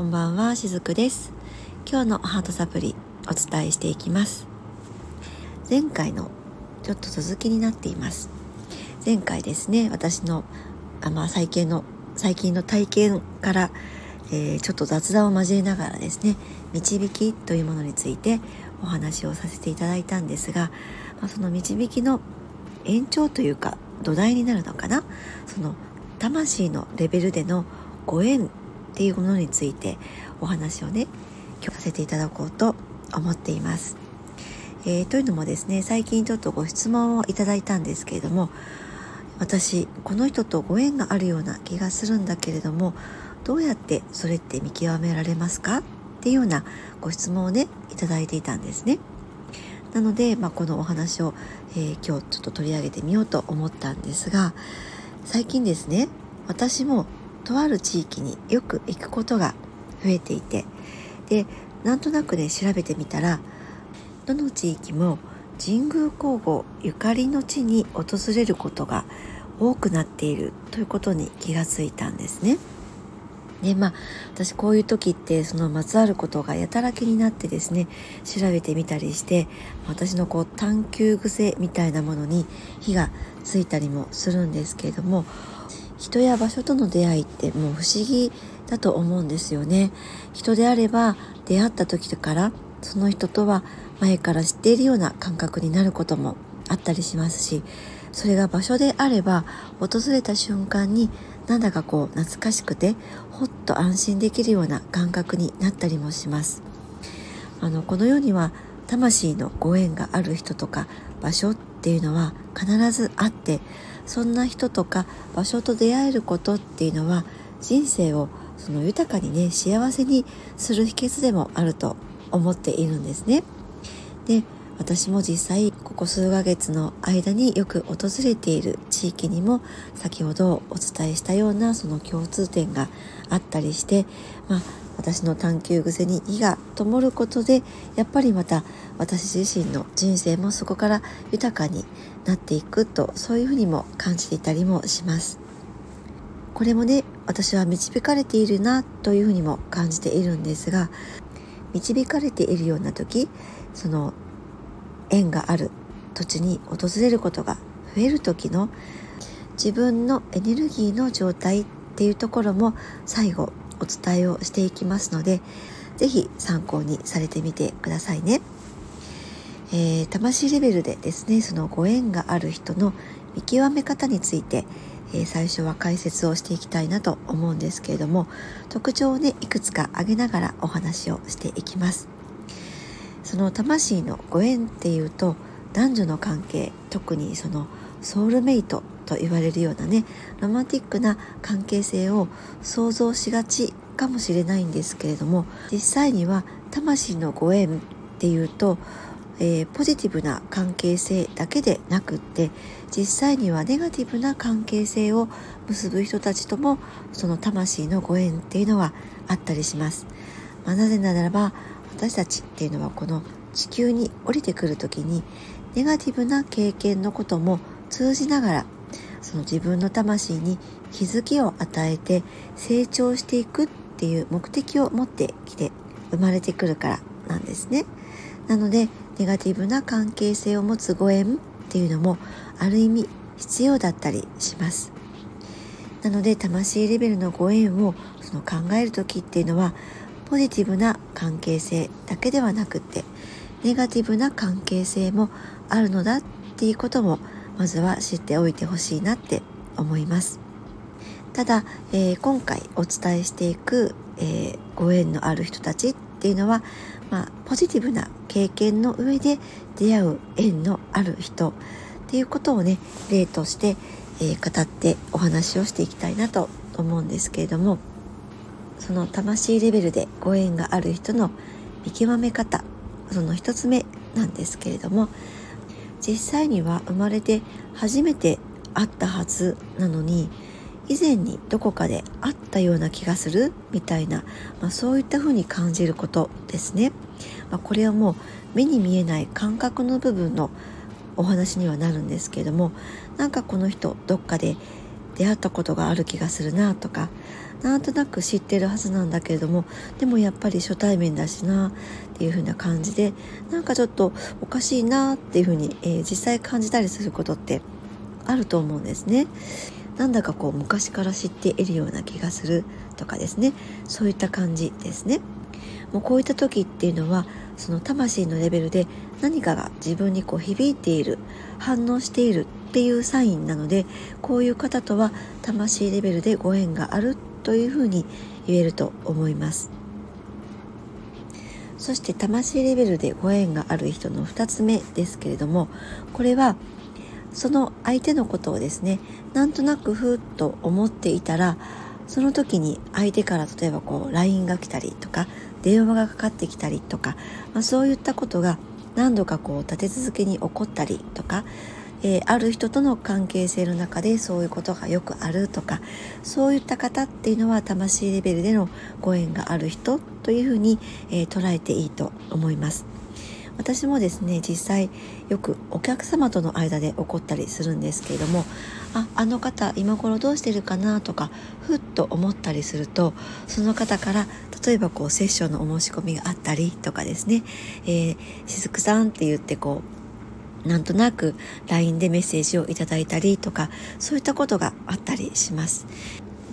こんばんはしずくです。今日のハートサプリお伝えしていきます。前回のちょっと続きになっています。前回ですね私のあまあ最近の最近の体験から、えー、ちょっと雑談を交えながらですね導きというものについてお話をさせていただいたんですが、まあ、その導きの延長というか土台になるのかな？その魂のレベルでのご縁っていうものについてお話をね今日させていただこうと思っています。えー、というのもですね最近ちょっとご質問をいただいたんですけれども私この人とご縁があるような気がするんだけれどもどうやってそれって見極められますか？っていうようなご質問をねいただいていたんですね。なので、まあ、このお話を、えー、今日ちょっと取り上げてみようと思ったんですが最近ですね私もとある地域によく行くことが増えていてでなんとなくね調べてみたらどの地域も神宮皇后ゆかりの地に訪れることが多くなっているということに気がついたんですね。でまあ私こういう時ってそのまつわることがやたら気になってですね調べてみたりして私のこう探求癖みたいなものに火がついたりもするんですけれども人や場所との出会いってもう不思議だと思うんですよね。人であれば出会った時からその人とは前から知っているような感覚になることもあったりしますしそれが場所であれば訪れた瞬間になんだかこう懐かしくてほっと安心できるような感覚になったりもします。あのこの世には魂のご縁がある人とか場所っていうのは必ずあってそんな人とか場所と出会えることっていうのは人生をその豊かにね幸せにする秘訣でもあると思っているんですね。で私も実際ここ数ヶ月の間によく訪れている地域にも先ほどお伝えしたようなその共通点があったりして、まあ、私の探求癖に火が灯ることでやっぱりまた私自身の人生もそこから豊かになっていくとそういうふうにも感じていたりもします。これもね私は導かれているなというふうにも感じているんですが導かれているような時その縁がある土地に訪れることが増える時の自分のエネルギーの状態っていうところも最後お伝えをしていきますので是非参考にされてみてくださいね。えー、魂レベルでですねそのご縁がある人の見極め方について、えー、最初は解説をしていきたいなと思うんですけれども特徴をねいくつか挙げながらお話をしていきます。その魂のご縁っていうと男女の関係特にそのソウルメイトと言われるようなねロマンティックな関係性を想像しがちかもしれないんですけれども実際には魂のご縁っていうと、えー、ポジティブな関係性だけでなくって実際にはネガティブな関係性を結ぶ人たちともその魂のご縁っていうのはあったりします。まあ、なぜならば私たちっていうのはこの地球に降りてくる時にネガティブな経験のことも通じながらその自分の魂に気づきを与えて成長していくっていう目的を持ってきて生まれてくるからなんですね。なのでネガティブな関係性を持つご縁っていうのもある意味必要だったりします。なので魂レベルのご縁をその考える時っていうのはポジティブな関係性だけではなくてネガティブな関係性もあるのだっていうこともまずは知っておいてほしいなって思います。ただ、えー、今回お伝えしていく、えー、ご縁のある人たちっていうのは、まあ、ポジティブな経験の上で出会う縁のある人っていうことをね例として、えー、語ってお話をしていきたいなと思うんですけれどもその魂レベルでご縁がある人の見極め方その一つ目なんですけれども実際には生まれて初めて会ったはずなのに以前にどこかで会ったような気がするみたいな、まあ、そういったふうに感じることですね。まあ、これはもう目に見えない感覚の部分のお話にはなるんですけれどもなんかこの人どっかで出会ったことがある気がするなとかなんとなく知ってるはずなんだけれどもでもやっぱり初対面だしなっていう風な感じでなんかちょっとおかしいなっていう風に、えー、実際感じたりすることってあると思うんですね。なんだかこう昔から知っているような気がするとかですねそういった感じですね。もうこういった時っていうのはその魂のレベルで何かが自分にこう響いている反応しているっていうサインなのでこういう方とは魂レベルでご縁があるというふうに言えると思います。そして魂レベルでご縁がある人の2つ目ですけれどもこれはその相手のことをですねなんとなくふっと思っていたらその時に相手から例えばこう LINE が来たりとか電話がかかってきたりとか、まあ、そういったことが何度かこう立て続けに起こったりとかえー、ある人との関係性の中でそういうことがよくあるとかそういった方っていうのは魂レベルでのご縁がある人というふうに、えー、捉えていいと思います。私もですね実際よくお客様との間で起こったりするんですけれどもああの方今頃どうしてるかなとかふっと思ったりするとその方から例えばこうセッションのお申し込みがあったりとかですね「えー、しずくさん」って言ってこうなんとなく LINE でメッセージをいただいたりとかそういったことがあったりします。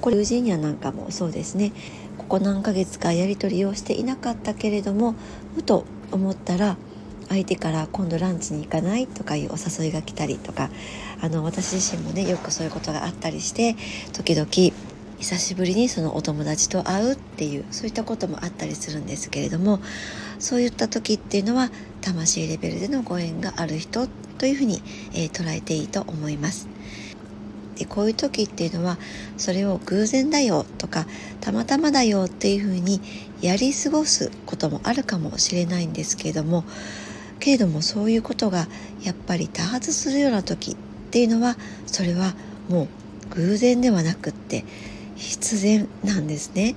これ友人やなんかもそうですねここ何ヶ月かやり取りをしていなかったけれどもふと思ったら相手から今度ランチに行かないとかいうお誘いが来たりとかあの私自身もねよくそういうことがあったりして時々久しぶりにそのお友達と会うっていうそういったこともあったりするんですけれどもそういった時っていうのは魂レベルでのご縁がある人というふうに、えー、捉えていいと思います。でこういう時っていうのはそれを偶然だよとかたまたまだよっていうふうにやり過ごすこともあるかもしれないんですけれどもけれどもそういうことがやっぱり多発するような時っていうのはそれはもう偶然ではなくって必然なんですね。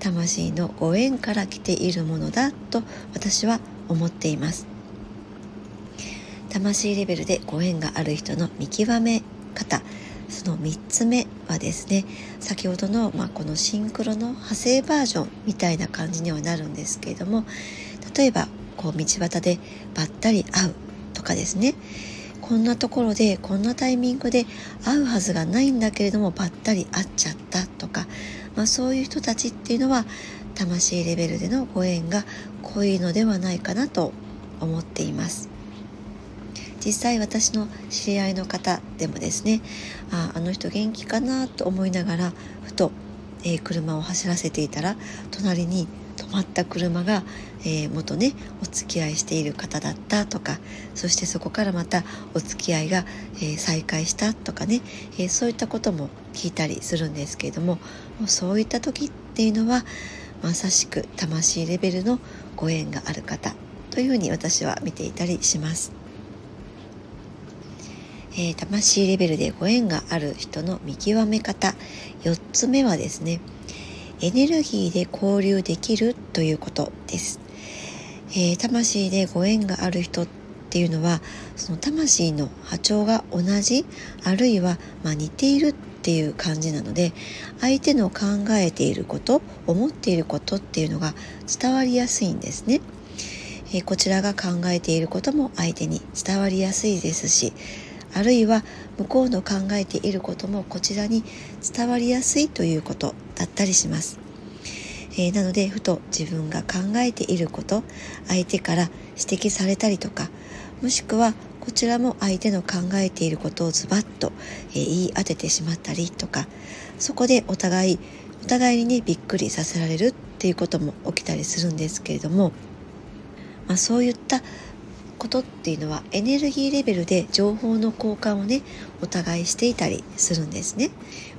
魂のご縁から来ているものだと私は思っています。魂レベルでご縁がある人の見極め方。その3つ目はですね先ほどの、まあ、このシンクロの派生バージョンみたいな感じにはなるんですけれども例えばこう道端でばったり会うとかですね。こんなところでこんなタイミングで会うはずがないんだけれどもばったり会っちゃったとか、まあ、そういう人たちっていうのは魂レベルでのご縁が濃いのではないかなと思っています。実際私の知り合いの方でもですねああの人元気かなと思いながらふと、えー、車を走らせていたら隣に止まった車が、えー、元ねお付き合いしている方だったとかそしてそこからまたお付き合いが、えー、再開したとかね、えー、そういったことも聞いたりするんですけれどもそういった時っていうのはまさしく魂レベルのご縁がある方というふうに私は見ていたりします。えー、魂レベルでご縁がある人の見極め方4つ目はですねエネルギーで交流できるということです、えー、魂でご縁がある人っていうのはその魂の波長が同じあるいはま似ているっていう感じなので相手の考えていること思っていることっていうのが伝わりやすいんですね、えー、こちらが考えていることも相手に伝わりやすいですしあるいは向こうの考えていることもこちらに伝わりやすいということだったりします。えー、なのでふと自分が考えていること相手から指摘されたりとかもしくはこちらも相手の考えていることをズバッと、えー、言い当ててしまったりとかそこでお互いお互いにねびっくりさせられるっていうことも起きたりするんですけれども、まあ、そういったことっていうのはエネルギーレベルで情報の交換をねお互いしていたりするんですね。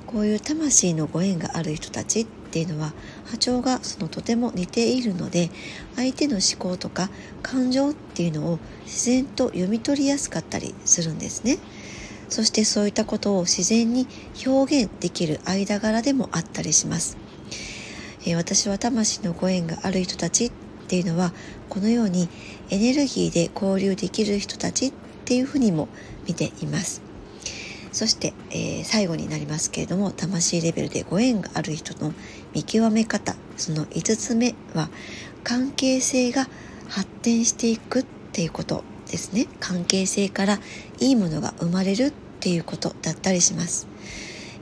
こういう魂のご縁がある人たちっていうのは波長がそのとても似ているので相手の思考とか感情っていうのを自然と読み取りやすかったりするんですね。そしてそういったことを自然に表現できる間柄でもあったりします、えー、私は魂のご縁がある人たちていうのはこのようにエネルギーで交流できる人たちっていうふうにも見ています。そして、えー、最後になりますけれども魂レベルでご縁がある人の見極め方その5つ目は関係性が発展していくっていうことですね。関係性からいいものが生まれるっていうことだったりします、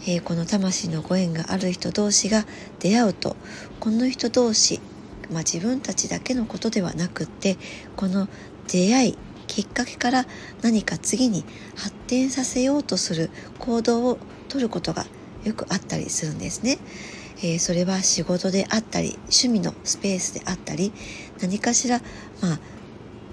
えー、この魂のご縁がある人同士が出会うとこの人同士まあ、自分たちだけのことではなくってこの出会いきっかけから何か次に発展させようとする行動をとることがよくあったりするんですね。えー、それは仕事であったり趣味のスペースであったり何かしらまあ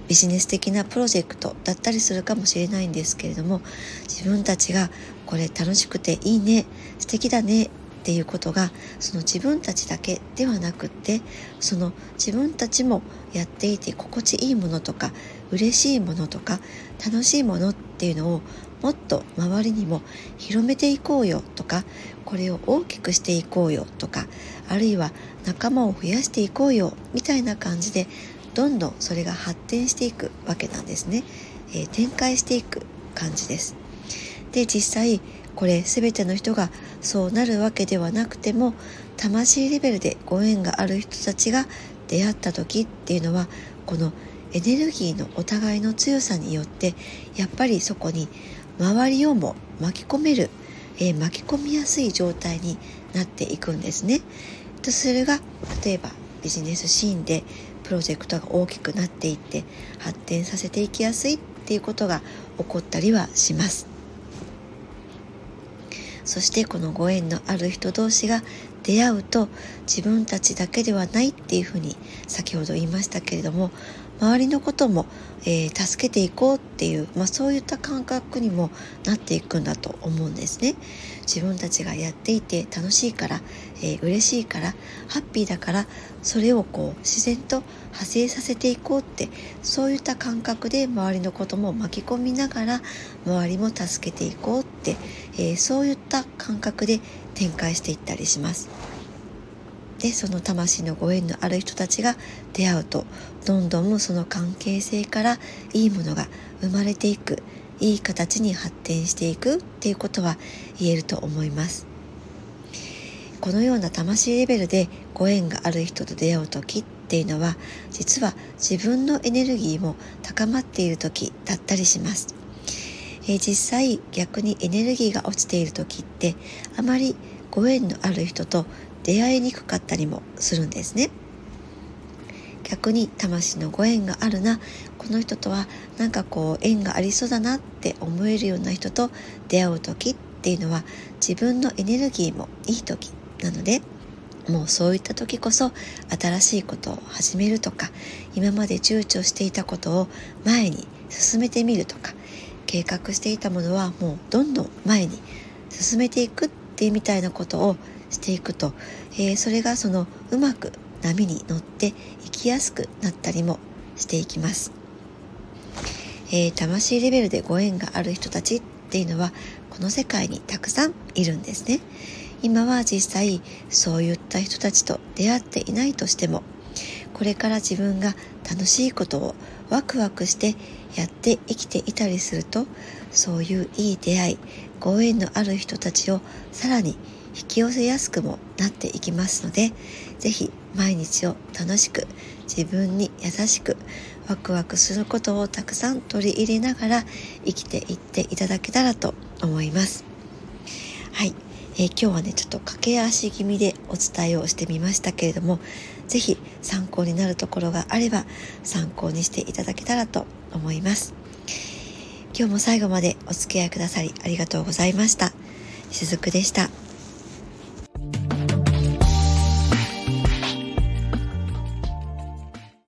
ビジネス的なプロジェクトだったりするかもしれないんですけれども自分たちがこれ楽しくていいね素敵だねっていうことがその自分たちだけではなくってその自分たちもやっていて心地いいものとか嬉しいものとか楽しいものっていうのをもっと周りにも広めていこうよとかこれを大きくしていこうよとかあるいは仲間を増やしていこうよみたいな感じでどんどんそれが発展していくわけなんですね、えー、展開していく感じです。で実際これ全ての人がそうなるわけではなくても魂レベルでご縁がある人たちが出会った時っていうのはこのエネルギーのお互いの強さによってやっぱりそこに周りをも巻き込める、えー、巻き込みやすい状態になっていくんですね。とそれが例えばビジネスシーンでプロジェクトが大きくなっていって発展させていきやすいっていうことが起こったりはします。そしてこのご縁のある人同士が出会うと自分たちだけではないっていうふうに先ほど言いましたけれども周りのことも、えー、助けていこうっていう、まあ、そういった感覚にもなっていくんだと思うんですね。自分たちがやっていて楽しいから、えー、嬉しいからハッピーだからそれをこう自然と派生させていこうってそういった感覚で周りのことも巻き込みながら周りも助けていこうって、えー、そういった感覚で展開していったりします。でその魂のご縁のある人たちが出会うとどんどんその関係性からいいものが生まれていくいい形に発展していくっていうことは言えると思います。このような魂レベルでご縁がある人と出会う時っていうのは実は自分のエネルギーも高まっている時だったりします。え実際逆にエネルギーが落ちている時ってあまりご縁のある人と出会いにくかったりもするんですね。逆に魂のご縁があるなこの人とはなんかこう縁がありそうだなって思えるような人と出会う時っていうのは自分のエネルギーもいい時なのでもうそういった時こそ新しいことを始めるとか今まで躊躇していたことを前に進めてみるとか計画していたものはもうどんどん前に進めていくっていうみたいなことをしていくと、えー、それがそのうまく波に乗っていきやすくなったりもしていきます、えー、魂レベルでご縁がある人たちっていうのはこの世界にたくさんいるんですね。今は実際そういった人たちと出会っていないとしてもこれから自分が楽しいことをワクワクしてやって生きていたりするとそういういい出会いご縁のある人たちをさらに引き寄せやすくもなっていきますので是非毎日を楽しく自分に優しくワクワクすることをたくさん取り入れながら生きていっていただけたらと思います。はい、えー、今日はねちょっと駆け足気味でお伝えをしてみましたけれども是非参考になるところがあれば参考にしていただけたらと思います。今日も最後までお付き合いくださりありがとうございました。しずくでした。